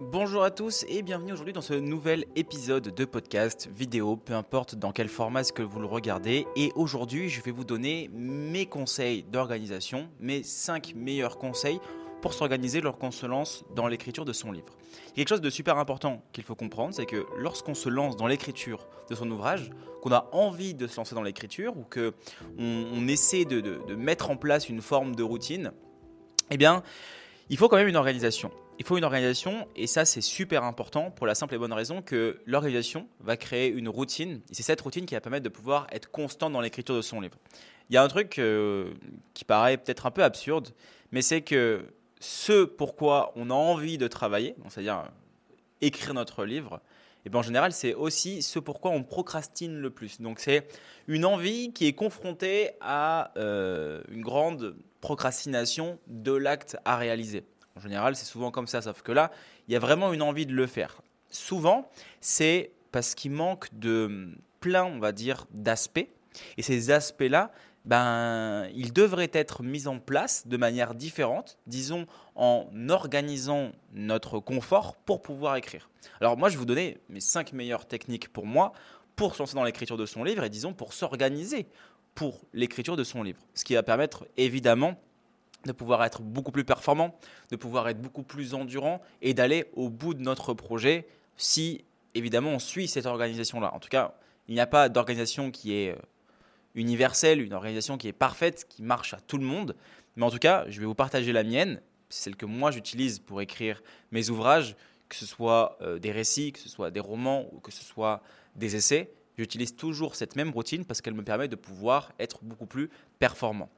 Bonjour à tous et bienvenue aujourd'hui dans ce nouvel épisode de podcast, vidéo, peu importe dans quel format est-ce que vous le regardez. Et aujourd'hui, je vais vous donner mes conseils d'organisation, mes 5 meilleurs conseils pour s'organiser lorsqu'on se lance dans l'écriture de son livre. Quelque chose de super important qu'il faut comprendre, c'est que lorsqu'on se lance dans l'écriture de son ouvrage, qu'on a envie de se lancer dans l'écriture ou que on, essaie de mettre en place une forme de routine, eh bien, il faut quand même une organisation il faut une organisation et ça c'est super important pour la simple et bonne raison que l'organisation va créer une routine et c'est cette routine qui va permettre de pouvoir être constant dans l'écriture de son livre. Il y a un truc euh, qui paraît peut-être un peu absurde, mais c'est que ce pourquoi on a envie de travailler, c'est-à-dire euh, écrire notre livre, et bien en général c'est aussi ce pourquoi on procrastine le plus. Donc c'est une envie qui est confrontée à euh, une grande procrastination de l'acte à réaliser. En général, c'est souvent comme ça, sauf que là, il y a vraiment une envie de le faire. Souvent, c'est parce qu'il manque de plein, on va dire, d'aspects. Et ces aspects-là, ben, ils devraient être mis en place de manière différente, disons en organisant notre confort pour pouvoir écrire. Alors moi, je vous donner mes cinq meilleures techniques pour moi pour se lancer dans l'écriture de son livre et disons pour s'organiser pour l'écriture de son livre. Ce qui va permettre évidemment de pouvoir être beaucoup plus performant, de pouvoir être beaucoup plus endurant et d'aller au bout de notre projet si évidemment on suit cette organisation-là. En tout cas, il n'y a pas d'organisation qui est euh, universelle, une organisation qui est parfaite, qui marche à tout le monde. Mais en tout cas, je vais vous partager la mienne, celle que moi j'utilise pour écrire mes ouvrages, que ce soit euh, des récits, que ce soit des romans ou que ce soit des essais. J'utilise toujours cette même routine parce qu'elle me permet de pouvoir être beaucoup plus performant.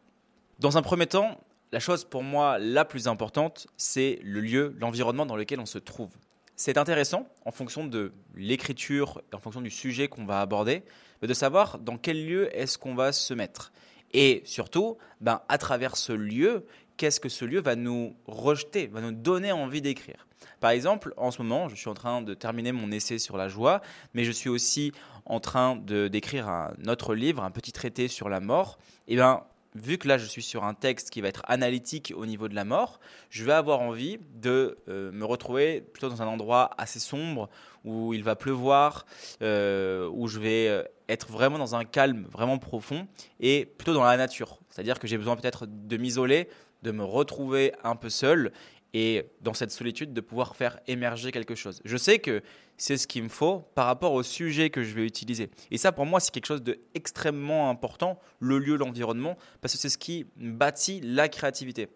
Dans un premier temps, la chose pour moi la plus importante, c'est le lieu, l'environnement dans lequel on se trouve. C'est intéressant, en fonction de l'écriture, en fonction du sujet qu'on va aborder, de savoir dans quel lieu est-ce qu'on va se mettre. Et surtout, ben, à travers ce lieu, qu'est-ce que ce lieu va nous rejeter, va nous donner envie d'écrire? Par exemple, en ce moment, je suis en train de terminer mon essai sur la joie, mais je suis aussi en train d'écrire un autre livre, un petit traité sur la mort. Ben, vu que là je suis sur un texte qui va être analytique au niveau de la mort, je vais avoir envie de euh, me retrouver plutôt dans un endroit assez sombre où il va pleuvoir, euh, où je vais euh, être vraiment dans un calme vraiment profond et plutôt dans la nature. C'est-à-dire que j'ai besoin peut-être de m'isoler, de me retrouver un peu seul et dans cette solitude de pouvoir faire émerger quelque chose. Je sais que c'est ce qu'il me faut par rapport au sujet que je vais utiliser. Et ça, pour moi, c'est quelque chose d'extrêmement important, le lieu, l'environnement, parce que c'est ce qui bâtit la créativité.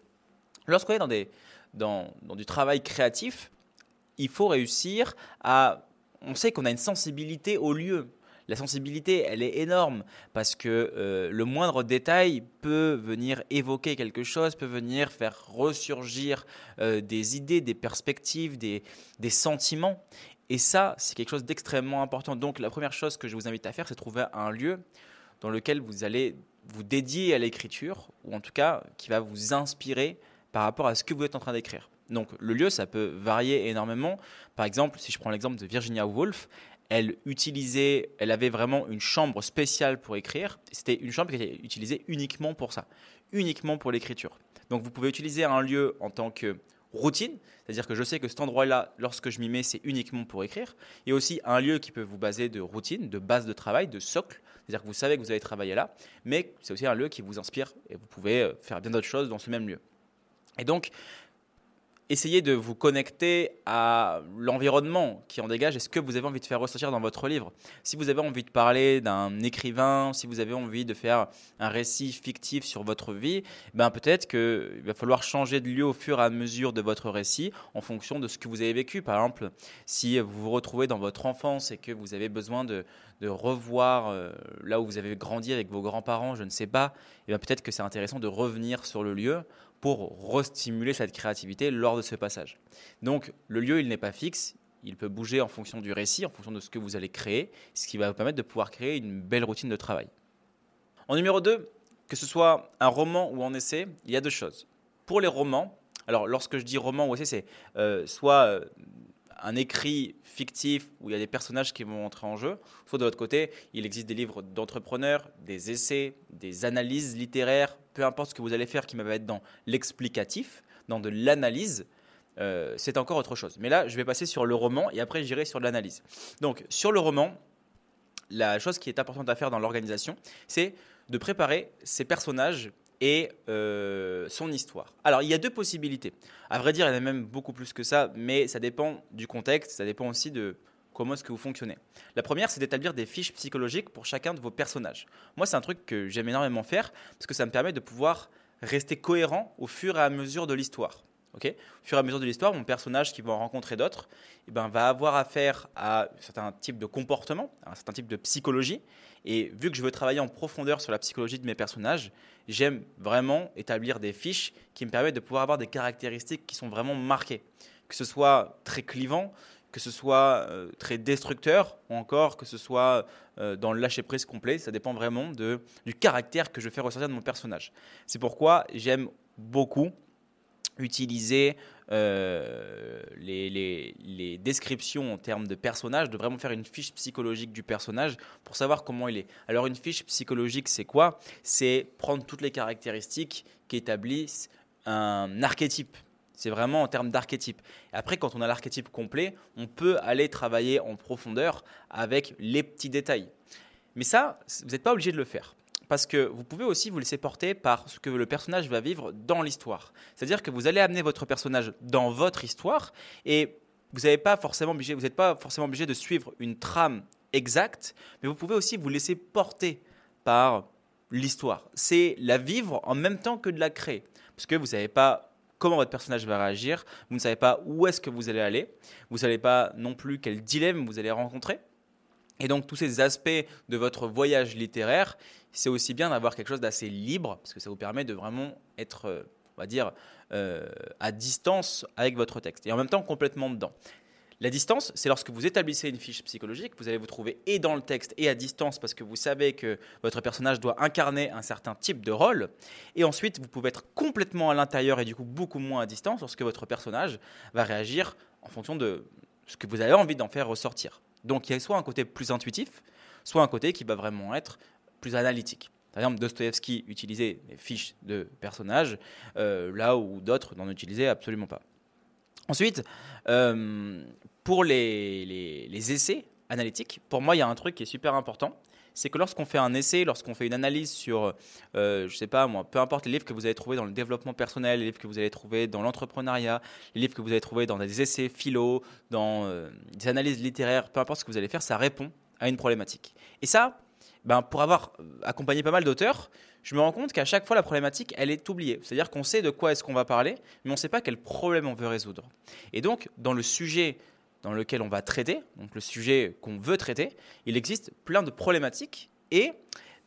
Lorsqu'on est dans, des, dans, dans du travail créatif, il faut réussir à... On sait qu'on a une sensibilité au lieu la sensibilité, elle est énorme parce que euh, le moindre détail peut venir évoquer quelque chose, peut venir faire ressurgir euh, des idées, des perspectives, des, des sentiments. Et ça, c'est quelque chose d'extrêmement important. Donc la première chose que je vous invite à faire, c'est trouver un lieu dans lequel vous allez vous dédier à l'écriture, ou en tout cas qui va vous inspirer par rapport à ce que vous êtes en train d'écrire. Donc le lieu, ça peut varier énormément. Par exemple, si je prends l'exemple de Virginia Woolf, elle utilisait, elle avait vraiment une chambre spéciale pour écrire. C'était une chambre qui était utilisée uniquement pour ça, uniquement pour l'écriture. Donc vous pouvez utiliser un lieu en tant que routine, c'est-à-dire que je sais que cet endroit-là, lorsque je m'y mets, c'est uniquement pour écrire, et aussi un lieu qui peut vous baser de routine, de base de travail, de socle, c'est-à-dire que vous savez que vous allez travailler là, mais c'est aussi un lieu qui vous inspire et vous pouvez euh, faire bien d'autres choses dans ce même lieu. Et donc, essayez de vous connecter à l'environnement qui en dégage et ce que vous avez envie de faire ressortir dans votre livre. Si vous avez envie de parler d'un écrivain, si vous avez envie de faire un récit fictif sur votre vie, ben peut-être qu'il va falloir changer de lieu au fur et à mesure de votre récit en fonction de ce que vous avez vécu. Par exemple, si vous vous retrouvez dans votre enfance et que vous avez besoin de, revoir euh, là où vous avez grandi avec vos grands-parents, je ne sais pas, et ben peut-être que c'est intéressant de revenir sur le lieu pour restimuler cette créativité lors de ce passage. Donc le lieu, il n'est pas fixe, il peut bouger en fonction du récit, en fonction de ce que vous allez créer, ce qui va vous permettre de pouvoir créer une belle routine de travail. En numéro 2, que ce soit un roman ou un essai, il y a deux choses. Pour les romans, alors lorsque je dis roman ou essai, c'est euh, soit euh, un écrit fictif où il y a des personnages qui vont entrer en jeu, soit de l'autre côté, il existe des livres d'entrepreneurs, des essais, des analyses littéraires, peu importe ce que vous allez faire qui va être dans l'explicatif, dans de l'analyse. euh, c'est encore autre chose. Mais là, je vais passer sur le roman et après j'irai sur l'analyse. Donc, sur le roman, la chose qui est importante à faire dans l'organisation, c'est de préparer ses personnages et euh, son histoire. Alors, il y a deux possibilités. À vrai dire, il y en a même beaucoup plus que ça, mais ça dépend du contexte, ça dépend aussi de comment est-ce que vous fonctionnez. La première, c'est d'établir des fiches psychologiques pour chacun de vos personnages. Moi, c'est un truc que j'aime énormément faire parce que ça me permet de pouvoir rester cohérent au fur et à mesure de l'histoire. Au fur et à mesure de l'histoire, mon personnage qui va en rencontrer d'autres eh ben, va avoir affaire à un certain type de comportement, à un certain type de psychologie. Et vu que je veux travailler en profondeur sur la psychologie de mes personnages, j'aime vraiment établir des fiches qui me permettent de pouvoir avoir des caractéristiques qui sont vraiment marquées. Que ce soit très clivant, que ce soit euh, très destructeur, ou encore que ce soit euh, dans le lâcher-prise complet. Ça dépend vraiment du caractère que je fais ressortir de mon personnage. C'est pourquoi j'aime beaucoup utiliser euh, les, les, descriptions en termes de personnage, de vraiment faire une fiche psychologique du personnage pour savoir comment il est. Alors une fiche psychologique, c'est quoi? C'est prendre toutes les caractéristiques qui établissent un archétype. C'est vraiment en termes d'archétype. Après, quand on a l'archétype complet, on peut aller travailler en profondeur avec les petits détails. Mais ça, vous n'êtes pas obligé de le faire parce que vous pouvez aussi vous laisser porter par ce que le personnage va vivre dans l'histoire. C'est-à-dire que vous allez amener votre personnage dans votre histoire et vous n'êtes pas forcément obligé, pas forcément obligé de suivre une trame exacte, mais vous pouvez aussi vous laisser porter par l'histoire. C'est la vivre en même temps que de la créer, parce que vous ne savez pas comment votre personnage va réagir, vous ne savez pas où est-ce que vous allez aller, vous ne savez pas non plus quel dilemme vous allez rencontrer. Et donc tous ces aspects de votre voyage littéraire, c'est aussi bien d'avoir quelque chose d'assez libre, parce que ça vous permet de vraiment être, euh, on va dire, euh, à distance avec votre texte, et en même temps complètement dedans. La distance, c'est lorsque vous établissez une fiche psychologique, vous allez vous trouver et dans le texte et à distance parce que vous savez que votre personnage doit incarner un certain type de rôle. Et ensuite, vous pouvez être complètement à l'intérieur et du coup beaucoup moins à distance lorsque votre personnage va réagir en fonction de ce que vous avez envie d'en faire ressortir. Donc il y a soit un côté plus intuitif, soit un côté qui va vraiment être plus analytique. Par exemple, Dostoevsky utilisait des fiches de personnages, euh, là où d'autres n'en utilisaient absolument pas. Ensuite, euh, pour les, les, essais analytiques, pour moi, il y a un truc qui est super important. C'est que lorsqu'on fait un essai, lorsqu'on fait une analyse sur, euh, je sais pas moi, peu importe les livres que vous allez trouver dans le développement personnel, les livres que vous allez trouver dans l'entrepreneuriat, les livres que vous allez trouver dans des essais philo, dans euh, des analyses littéraires, peu importe ce que vous allez faire, ça répond à une problématique. Et ça, ben, pour avoir accompagné pas mal d'auteurs, je me rends compte qu'à chaque fois, la problématique, elle est oubliée. C'est-à-dire qu'on sait de quoi est-ce qu'on va parler, mais on ne sait pas quel problème on veut résoudre. Et donc, dans le sujet dans lequel on va traiter, donc le sujet qu'on veut traiter, il existe plein de problématiques et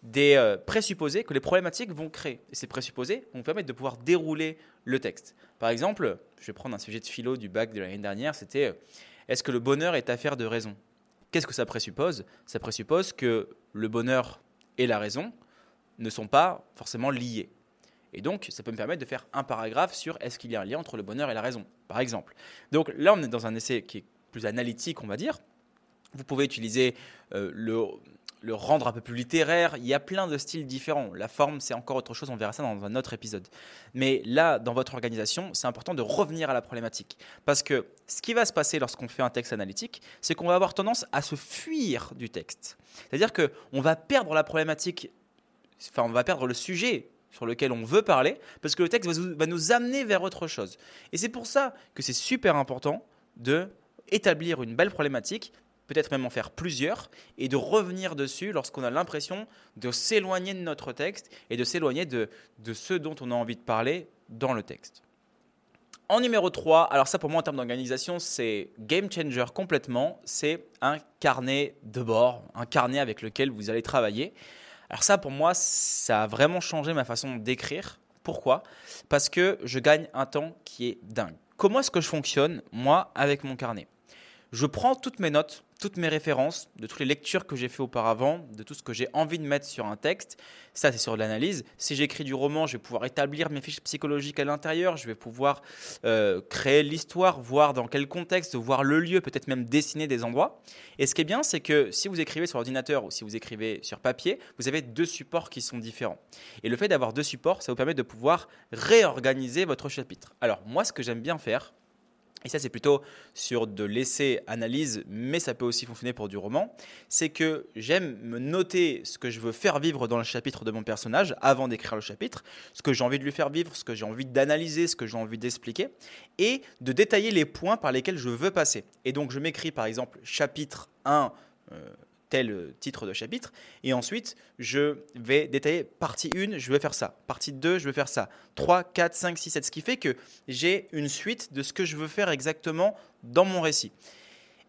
des euh, présupposés que les problématiques vont créer. Et ces présupposés vont permettre de pouvoir dérouler le texte. Par exemple, je vais prendre un sujet de philo du bac de l'année dernière, c'était euh, est-ce que le bonheur est affaire de raison? Qu'est-ce que ça présuppose? Ça présuppose que le bonheur et la raison ne sont pas forcément liés. Et donc, ça peut me permettre de faire un paragraphe sur est-ce qu'il y a un lien entre le bonheur et la raison, par exemple. Donc là, on est dans un essai qui est plus analytique, on va dire. Vous pouvez utiliser euh, le, le rendre un peu plus littéraire. Il y a plein de styles différents. La forme, c'est encore autre chose. On verra ça dans un autre épisode. Mais là, dans votre organisation, c'est important de revenir à la problématique. Parce que ce qui va se passer lorsqu'on fait un texte analytique, c'est qu'on va avoir tendance à se fuir du texte. C'est-à-dire qu'on va perdre la problématique, enfin, on va perdre le sujet sur lequel on veut parler, parce que le texte va nous amener vers autre chose. Et c'est pour ça que c'est super important de établir une belle problématique peut-être même en faire plusieurs, et de revenir dessus lorsqu'on a l'impression de s'éloigner de notre texte et de s'éloigner de, de ce dont on a envie de parler dans le texte. En numéro 3, alors ça pour moi en termes d'organisation, c'est game changer complètement, c'est un carnet de bord, un carnet avec lequel vous allez travailler. Alors ça pour moi, ça a vraiment changé ma façon d'écrire. Pourquoi? Parce que je gagne un temps qui est dingue. Comment est-ce que je fonctionne, moi, avec mon carnet? Je prends toutes mes notes toutes mes références, de toutes les lectures que j'ai fait auparavant, de tout ce que j'ai envie de mettre sur un texte. Ça, c'est sur l'analyse. Si j'écris du roman, je vais pouvoir établir mes fiches psychologiques à l'intérieur. Je vais pouvoir euh, créer l'histoire, voir dans quel contexte, voir le lieu, peut-être même dessiner des endroits. Et ce qui est bien, c'est que si vous écrivez sur ordinateur ou si vous écrivez sur papier, vous avez deux supports qui sont différents. Et le fait d'avoir deux supports, ça vous permet de pouvoir réorganiser votre chapitre. Alors, moi, ce que j'aime bien faire, et ça c'est plutôt sur de l'essai analyse, mais ça peut aussi fonctionner pour du roman, c'est que j'aime me noter ce que je veux faire vivre dans le chapitre de mon personnage avant d'écrire le chapitre, ce que j'ai envie de lui faire vivre, ce que j'ai envie d'analyser, ce que j'ai envie d'expliquer, et de détailler les points par lesquels je veux passer. Et donc je m'écris par exemple chapitre 1, tel euh, titre de chapitre. Et ensuite, je vais détailler partie 1, je vais faire ça. Partie 2, je vais faire ça. 3, 4, 5, 6, 7. Ce qui fait que j'ai une suite de ce que je veux faire exactement dans mon récit.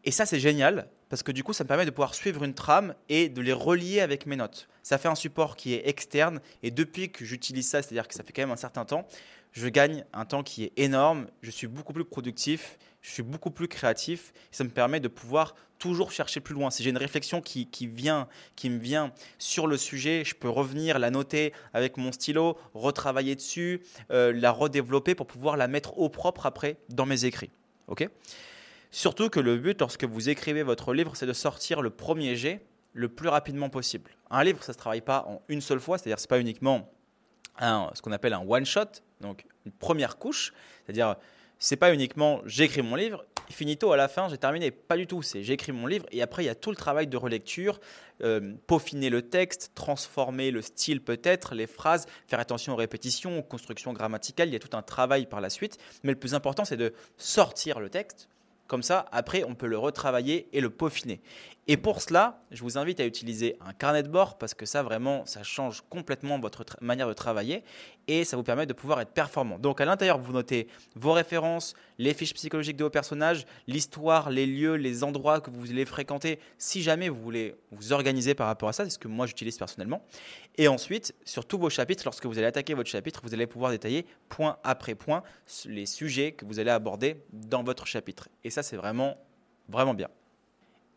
Et ça, c'est génial parce que du coup, ça me permet de pouvoir suivre une trame et de les relier avec mes notes. Ça fait un support qui est externe et depuis que j'utilise ça, c'est-à-dire que ça fait quand même un certain temps, je gagne un temps qui est énorme, je suis beaucoup plus productif, je suis beaucoup plus créatif, ça me permet de pouvoir toujours chercher plus loin. Si j'ai une réflexion qui, vient, qui me vient sur le sujet, je peux revenir, la noter avec mon stylo, retravailler dessus, euh, la redévelopper pour pouvoir la mettre au propre après dans mes écrits. Ok? Surtout que le but lorsque vous écrivez votre livre, c'est de sortir le premier jet le plus rapidement possible. Un livre, ça ne se travaille pas en une seule fois, c'est-à-dire ce n'est pas uniquement ce qu'on appelle un one shot, donc une première couche, c'est-à-dire c'est pas uniquement j'écris mon livre, finito à la fin, j'ai terminé. Pas du tout. C'est j'écris mon livre et après il y a tout le travail de relecture, euh, peaufiner le texte, transformer le style peut-être, les phrases, faire attention aux répétitions, aux constructions grammaticales. Il y a tout un travail par la suite. Mais le plus important, c'est de sortir le texte. Comme ça, après, on peut le retravailler et le peaufiner. Et pour cela, je vous invite à utiliser un carnet de bord parce que ça vraiment, ça change complètement votre manière de travailler et ça vous permet de pouvoir être performant. Donc à l'intérieur, vous notez vos références, les fiches psychologiques de vos personnages, l'histoire, les lieux, les endroits que vous allez fréquenter si jamais vous voulez vous organiser par rapport à ça, c'est ce que moi j'utilise personnellement. Et ensuite, sur tous vos chapitres, lorsque vous allez attaquer votre chapitre, vous allez pouvoir détailler point après point les sujets que vous allez aborder dans votre chapitre. Et ça, c'est vraiment, vraiment bien.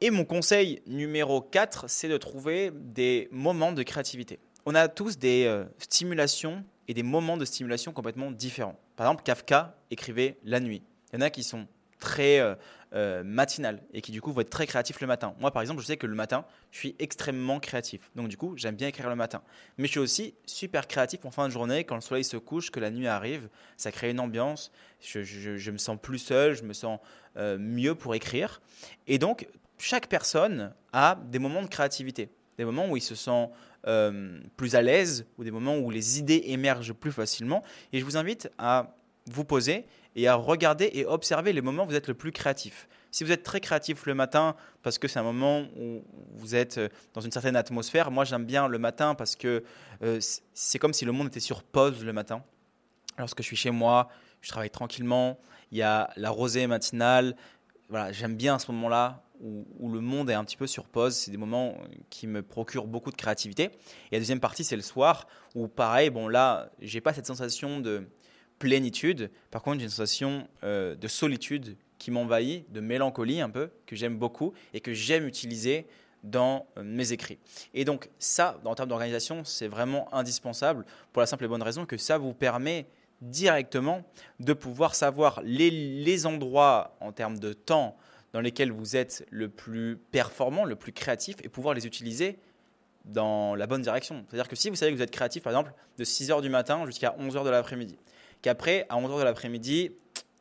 Et mon conseil numéro 4, c'est de trouver des moments de créativité. On a tous des euh, stimulations et des moments de stimulation complètement différents. Par exemple, Kafka écrivait la nuit. Il y en a qui sont très euh, euh, matinales et qui du coup vont être très créatifs le matin. Moi par exemple, je sais que le matin, je suis extrêmement créatif. Donc du coup, j'aime bien écrire le matin. Mais je suis aussi super créatif en fin de journée, quand le soleil se couche, que la nuit arrive. Ça crée une ambiance. Je, je me sens plus seul, je me sens mieux pour écrire. Et donc, chaque personne a des moments de créativité, des moments où il se sent euh, plus à l'aise ou des moments où les idées émergent plus facilement. Et je vous invite à vous poser et à regarder et observer les moments où vous êtes le plus créatif. Si vous êtes très créatif le matin parce que c'est un moment où vous êtes euh, dans une certaine atmosphère, moi j'aime bien le matin parce que euh, c'est comme si le monde était sur pause le matin. Lorsque je suis chez moi, je travaille tranquillement, il y a la rosée matinale. Voilà, j'aime bien ce moment-là où, le monde est un petit peu sur pause. C'est des moments qui me procurent beaucoup de créativité. Et la deuxième partie, c'est le soir, où pareil, bon là, j'ai pas cette sensation de plénitude. Par contre, j'ai une sensation euh, de solitude qui m'envahit, de mélancolie un peu, que j'aime beaucoup et que j'aime utiliser dans euh, mes écrits. Et donc ça, en termes d'organisation, c'est vraiment indispensable pour la simple et bonne raison que ça vous permet directement de pouvoir savoir les, les endroits en termes de temps, dans lesquels vous êtes le plus performant, le plus créatif et pouvoir les utiliser dans la bonne direction. C'est-à-dire que si vous savez que vous êtes créatif, par exemple, de 6h du matin jusqu'à 11h de l'après-midi, qu'après, à 11h de l'après-midi,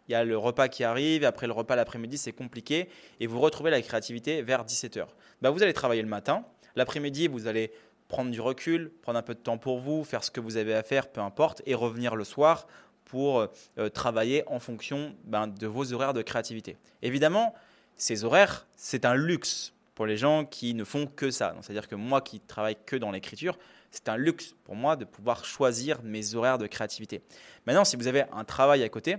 il y a le repas qui arrive, après le repas l'après-midi, c'est compliqué, et vous retrouvez la créativité vers 17h. Bah, vous allez travailler le matin, l'après-midi, vous allez prendre du recul, prendre un peu de temps pour vous, faire ce que vous avez à faire, peu importe, et revenir le soir pour euh, travailler en fonction ben, de vos horaires de créativité. Évidemment, ces horaires, c'est un luxe pour les gens qui ne font que ça. C'est-à-dire que moi qui travaille que dans l'écriture, c'est un luxe pour moi de pouvoir choisir mes horaires de créativité. Maintenant, si vous avez un travail à côté,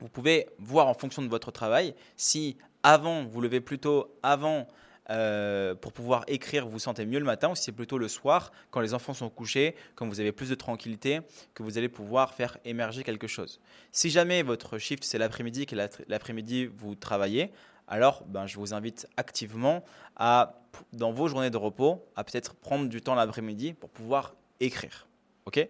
vous pouvez voir en fonction de votre travail si avant, vous levez plutôt avant euh, pour pouvoir écrire, vous vous sentez mieux le matin ou si c'est plutôt le soir, quand les enfants sont couchés, quand vous avez plus de tranquillité, que vous allez pouvoir faire émerger quelque chose. Si jamais votre shift c'est l'après-midi, que l'après-midi vous travaillez, alors ben, je vous invite activement à, dans vos journées de repos, à peut-être prendre du temps l'après-midi pour pouvoir écrire. Ok?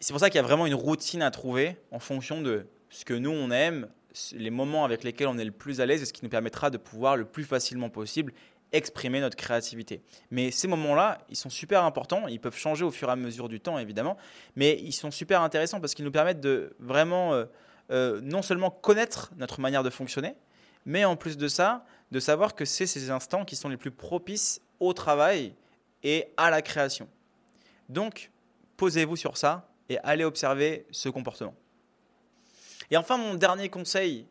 C'est pour ça qu'il y a vraiment une routine à trouver en fonction de ce que nous on aime, les moments avec lesquels on est le plus à l'aise et ce qui nous permettra de pouvoir le plus facilement possible exprimer notre créativité. Mais ces moments-là, ils sont super importants, ils peuvent changer au fur et à mesure du temps évidemment, mais ils sont super intéressants parce qu'ils nous permettent de vraiment... Euh, euh, non seulement connaître notre manière de fonctionner, mais en plus de ça, de savoir que c'est ces instants qui sont les plus propices au travail et à la création. Donc, posez-vous sur ça et allez observer ce comportement. Et enfin, mon dernier conseil,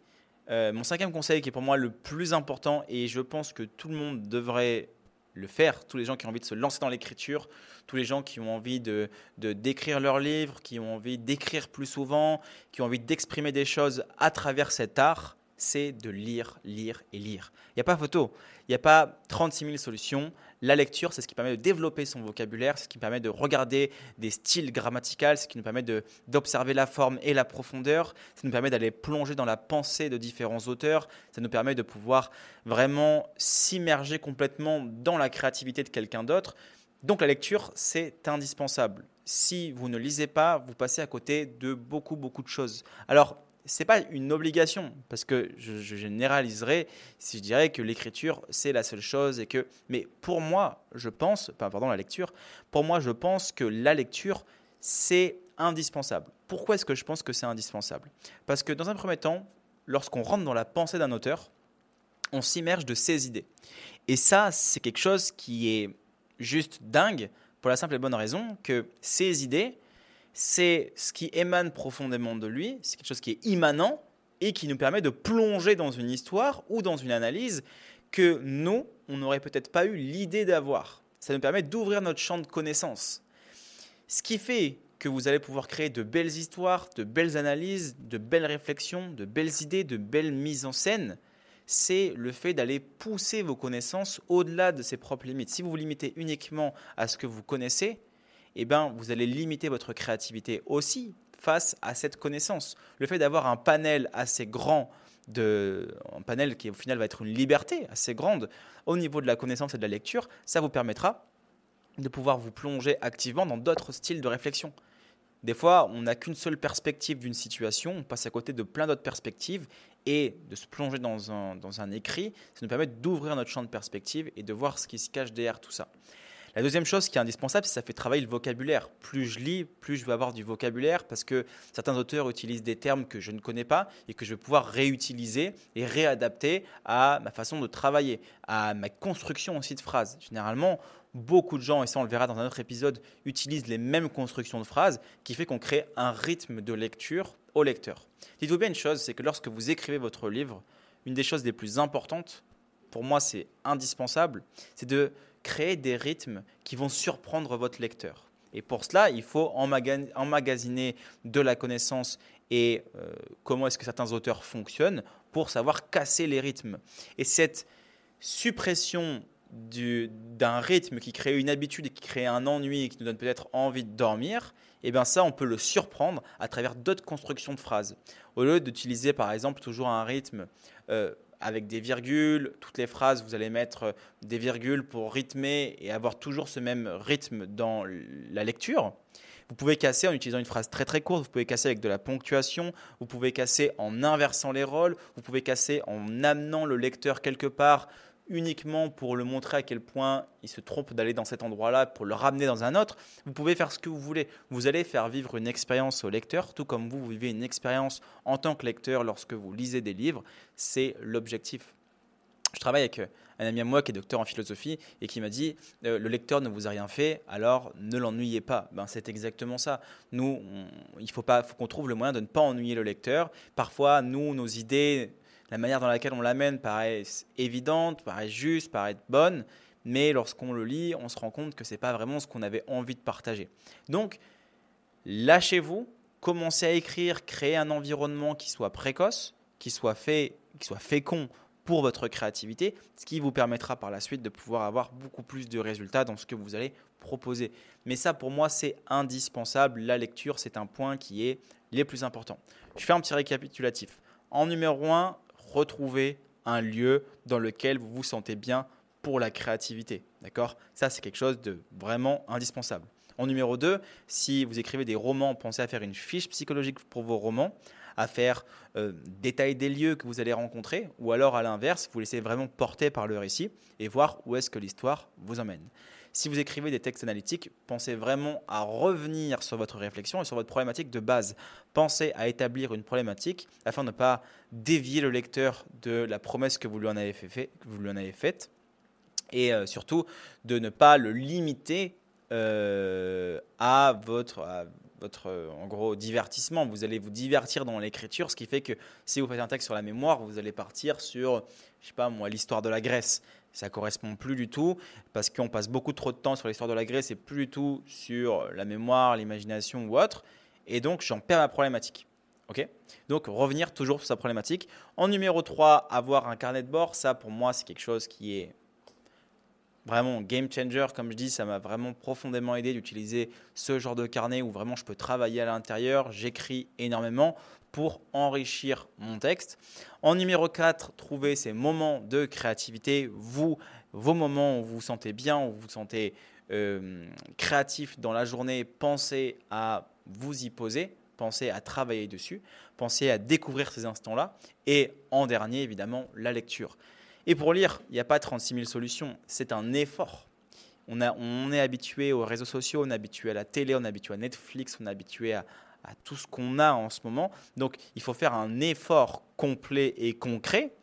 euh, mon cinquième conseil qui est pour moi le plus important et je pense que tout le monde devrait le faire, tous les gens qui ont envie de se lancer dans l'écriture, tous les gens qui ont envie de, d'écrire leurs livres, qui ont envie d'écrire plus souvent, qui ont envie d'exprimer des choses à travers cet art, c'est de lire, lire et lire. Il n'y a pas photo, il n'y a pas 36 000 solutions. La lecture, c'est ce qui permet de développer son vocabulaire, c'est ce qui permet de regarder des styles grammaticaux, ce qui nous permet d'observer la forme et la profondeur, ça nous permet d'aller plonger dans la pensée de différents auteurs, ça nous permet de pouvoir vraiment s'immerger complètement dans la créativité de quelqu'un d'autre. Donc la lecture, c'est indispensable. Si vous ne lisez pas, vous passez à côté de beaucoup, beaucoup de choses. Alors, c'est pas une obligation parce que je, généraliserais si je dirais que l'écriture c'est la seule chose et que mais pour moi je pense pardon la lecture pour moi je pense que la lecture c'est indispensable. Pourquoi est-ce que je pense que c'est indispensable? Parce que dans un premier temps lorsqu'on rentre dans la pensée d'un auteur on s'immerge de ses idées. Et ça c'est quelque chose qui est juste dingue pour la simple et bonne raison que ces idées c'est ce qui émane profondément de lui, c'est quelque chose qui est immanent et qui nous permet de plonger dans une histoire ou dans une analyse que nous, on n'aurait peut-être pas eu l'idée d'avoir. Ça nous permet d'ouvrir notre champ de connaissances. Ce qui fait que vous allez pouvoir créer de belles histoires, de belles analyses, de belles réflexions, de belles idées, de belles mises en scène, c'est le fait d'aller pousser vos connaissances au-delà de ses propres limites. Si vous vous limitez uniquement à ce que vous connaissez, eh ben, vous allez limiter votre créativité aussi face à cette connaissance. Le fait d'avoir un panel assez grand, de, un panel qui au final va être une liberté assez grande au niveau de la connaissance et de la lecture, ça vous permettra de pouvoir vous plonger activement dans d'autres styles de réflexion. Des fois, on n'a qu'une seule perspective d'une situation, on passe à côté de plein d'autres perspectives, et de se plonger dans un, dans un écrit, ça nous permet d'ouvrir notre champ de perspective et de voir ce qui se cache derrière tout ça. La deuxième chose qui est indispensable, c'est que ça fait travailler le vocabulaire. Plus je lis, plus je vais avoir du vocabulaire parce que certains auteurs utilisent des termes que je ne connais pas et que je vais pouvoir réutiliser et réadapter à ma façon de travailler, à ma construction aussi de phrases. Généralement, beaucoup de gens, et ça on le verra dans un autre épisode, utilisent les mêmes constructions de phrases qui fait qu'on crée un rythme de lecture au lecteur. Dites-vous bien une chose, c'est que lorsque vous écrivez votre livre, une des choses les plus importantes, pour moi c'est indispensable, c'est de créer des rythmes qui vont surprendre votre lecteur. Et pour cela, il faut emmagasiner de la connaissance et euh, comment est-ce que certains auteurs fonctionnent pour savoir casser les rythmes. Et cette suppression d'un rythme qui crée une habitude et qui crée un ennui et qui nous donne peut-être envie de dormir, eh bien ça, on peut le surprendre à travers d'autres constructions de phrases. Au lieu d'utiliser par exemple toujours un rythme euh, avec des virgules. Toutes les phrases, vous allez mettre des virgules pour rythmer et avoir toujours ce même rythme dans la lecture. Vous pouvez casser en utilisant une phrase très très courte, vous pouvez casser avec de la ponctuation, vous pouvez casser en inversant les rôles, vous pouvez casser en amenant le lecteur quelque part uniquement pour le montrer à quel point il se trompe d'aller dans cet endroit-là, pour le ramener dans un autre. Vous pouvez faire ce que vous voulez. Vous allez faire vivre une expérience au lecteur, tout comme vous, vous vivez une expérience en tant que lecteur lorsque vous lisez des livres. C'est l'objectif. Je travaille avec euh, un ami à moi qui est docteur en philosophie et qui m'a dit euh, le lecteur ne vous a rien fait, alors ne l'ennuyez pas. Ben, c'est exactement ça. Nous, il faut pas, faut qu'on trouve le moyen de ne pas ennuyer le lecteur. Parfois, nous, nos idées la manière dans laquelle on l'amène paraît évidente, paraît juste, paraît bonne, mais lorsqu'on le lit, on se rend compte que ce n'est pas vraiment ce qu'on avait envie de partager. Donc, lâchez-vous, commencez à écrire, créez un environnement qui soit précoce, qui soit fait, qui soit fécond pour votre créativité, ce qui vous permettra par la suite de pouvoir avoir beaucoup plus de résultats dans ce que vous allez proposer. Mais ça, pour moi, c'est indispensable. La lecture, c'est un point qui est les plus importants. Je fais un petit récapitulatif. En numéro 1, retrouver un lieu dans lequel vous vous sentez bien pour la créativité. D'accord? Ça, c'est quelque chose de vraiment indispensable. En numéro 2, si vous écrivez des romans, pensez à faire une fiche psychologique pour vos romans, à faire euh, détail des lieux que vous allez rencontrer, ou alors à l'inverse, vous laissez vraiment porter par le récit et voir où est-ce que l'histoire vous emmène. Si vous écrivez des textes analytiques, pensez vraiment à revenir sur votre réflexion et sur votre problématique de base. Pensez à établir une problématique afin de ne pas dévier le lecteur de la promesse que vous lui en avez, fait, que vous lui en avez faite et euh, surtout de ne pas le limiter euh, à votre, votre en gros divertissement. Vous allez vous divertir dans l'écriture, ce qui fait que si vous faites un texte sur la mémoire, vous allez partir sur, je sais pas moi, l'histoire de la Grèce. Ça correspond plus du tout parce qu'on passe beaucoup trop de temps sur l'histoire de la Grèce et plus du tout sur la mémoire, l'imagination ou autre. Et donc j'en perds ma problématique. Ok? Donc revenir toujours sur sa problématique. En numéro 3, avoir un carnet de bord, ça pour moi c'est quelque chose qui est vraiment game changer, comme je dis, ça m'a vraiment profondément aidé d'utiliser ce genre de carnet où vraiment je peux travailler à l'intérieur, j'écris énormément pour enrichir mon texte. En numéro 4, trouver ces moments de créativité, vous, vos moments où vous vous sentez bien, où vous vous sentez euh, créatif dans la journée, pensez à vous y poser, pensez à travailler dessus, pensez à découvrir ces instants-là. Et en dernier, évidemment, la lecture. Et pour lire, il n'y a pas 36 000 solutions, c'est un effort. On, est habitué aux réseaux sociaux, on est habitué à la télé, on est habitué à Netflix, on est habitué à, tout ce qu'on a en ce moment. Donc il faut faire un effort complet et concret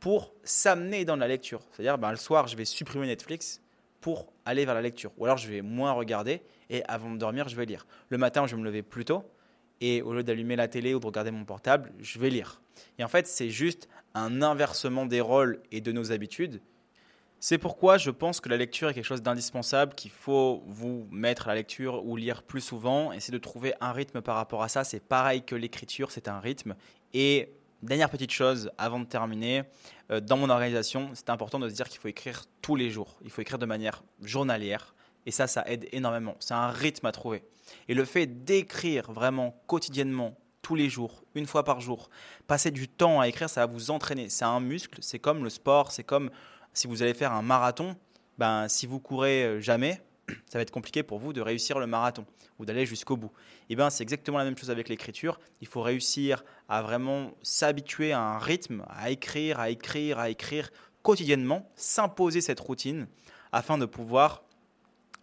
pour s'amener dans la lecture. C'est-à-dire, ben, le soir, je vais supprimer Netflix pour aller vers la lecture. Ou alors, je vais moins regarder et avant de dormir, je vais lire. Le matin, je vais me lever plus tôt et au lieu d'allumer la télé ou de regarder mon portable, je vais lire. Et en fait, c'est juste un inversement des rôles et de nos habitudes. C'est pourquoi je pense que la lecture est quelque chose d'indispensable, qu'il faut vous mettre à la lecture ou lire plus souvent, essayer de trouver un rythme par rapport à ça. C'est pareil que l'écriture, c'est un rythme. Et dernière petite chose avant de terminer, euh, dans mon organisation, c'est important de se dire qu'il faut écrire tous les jours. Il faut écrire de manière journalière. Et ça, ça aide énormément. C'est un rythme à trouver. Et le fait d'écrire vraiment quotidiennement, tous les jours, une fois par jour, passer du temps à écrire, ça va vous entraîner. C'est un muscle, c'est comme le sport, c'est comme si vous allez faire un marathon. Ben, si vous courez euh, jamais, ça va être compliqué pour vous de réussir le marathon ou d'aller jusqu'au bout. Et ben, c'est exactement la même chose avec l'écriture. Il faut réussir à vraiment s'habituer à un rythme, à écrire, à écrire, à écrire quotidiennement, s'imposer cette routine afin de pouvoir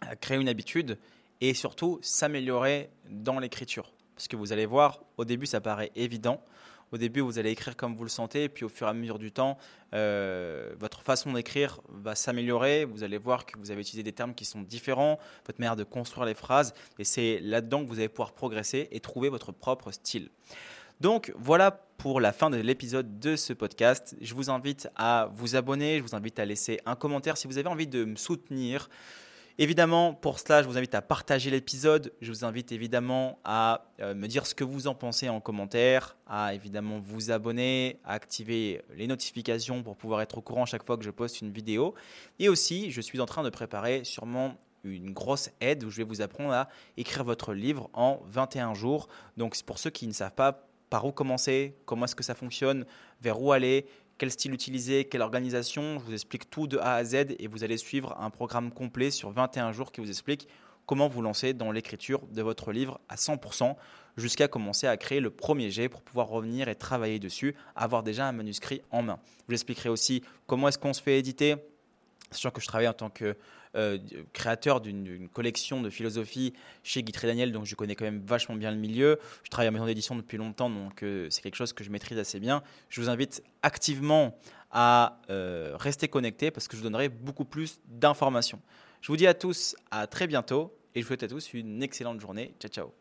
euh, créer une habitude et surtout s'améliorer dans l'écriture. Parce que vous allez voir, au début, ça paraît évident. Au début, vous allez écrire comme vous le sentez, puis au fur et à mesure du temps, euh, votre façon d'écrire va s'améliorer. Vous allez voir que vous avez utilisé des termes qui sont différents, votre manière de construire les phrases, et c'est là-dedans que vous allez pouvoir progresser et trouver votre propre style. Donc voilà pour la fin de l'épisode de ce podcast. Je vous invite à vous abonner, je vous invite à laisser un commentaire si vous avez envie de me soutenir. Évidemment, pour cela, je vous invite à partager l'épisode. Je vous invite évidemment à euh, me dire ce que vous en pensez en commentaire, à évidemment vous abonner, à activer les notifications pour pouvoir être au courant chaque fois que je poste une vidéo. Et aussi, je suis en train de préparer sûrement une grosse aide où je vais vous apprendre à écrire votre livre en 21 jours. Donc, pour ceux qui ne savent pas par où commencer, comment est-ce que ça fonctionne, vers où aller, quel style utiliser, quelle organisation. Je vous explique tout de A à Z et vous allez suivre un programme complet sur 21 jours qui vous explique comment vous lancer dans l'écriture de votre livre à 100% jusqu'à commencer à créer le premier jet pour pouvoir revenir et travailler dessus, avoir déjà un manuscrit en main. Je vous expliquerai aussi comment est-ce qu'on se fait éditer. Sûr que je travaille en tant que euh, créateur d'une collection de philosophie chez Guitry Daniel, donc je connais quand même vachement bien le milieu. Je travaille en maison d'édition depuis longtemps, donc euh, c'est quelque chose que je maîtrise assez bien. Je vous invite activement à euh, rester connecté parce que je vous donnerai beaucoup plus d'informations. Je vous dis à tous à très bientôt et je vous souhaite à tous une excellente journée. Ciao ciao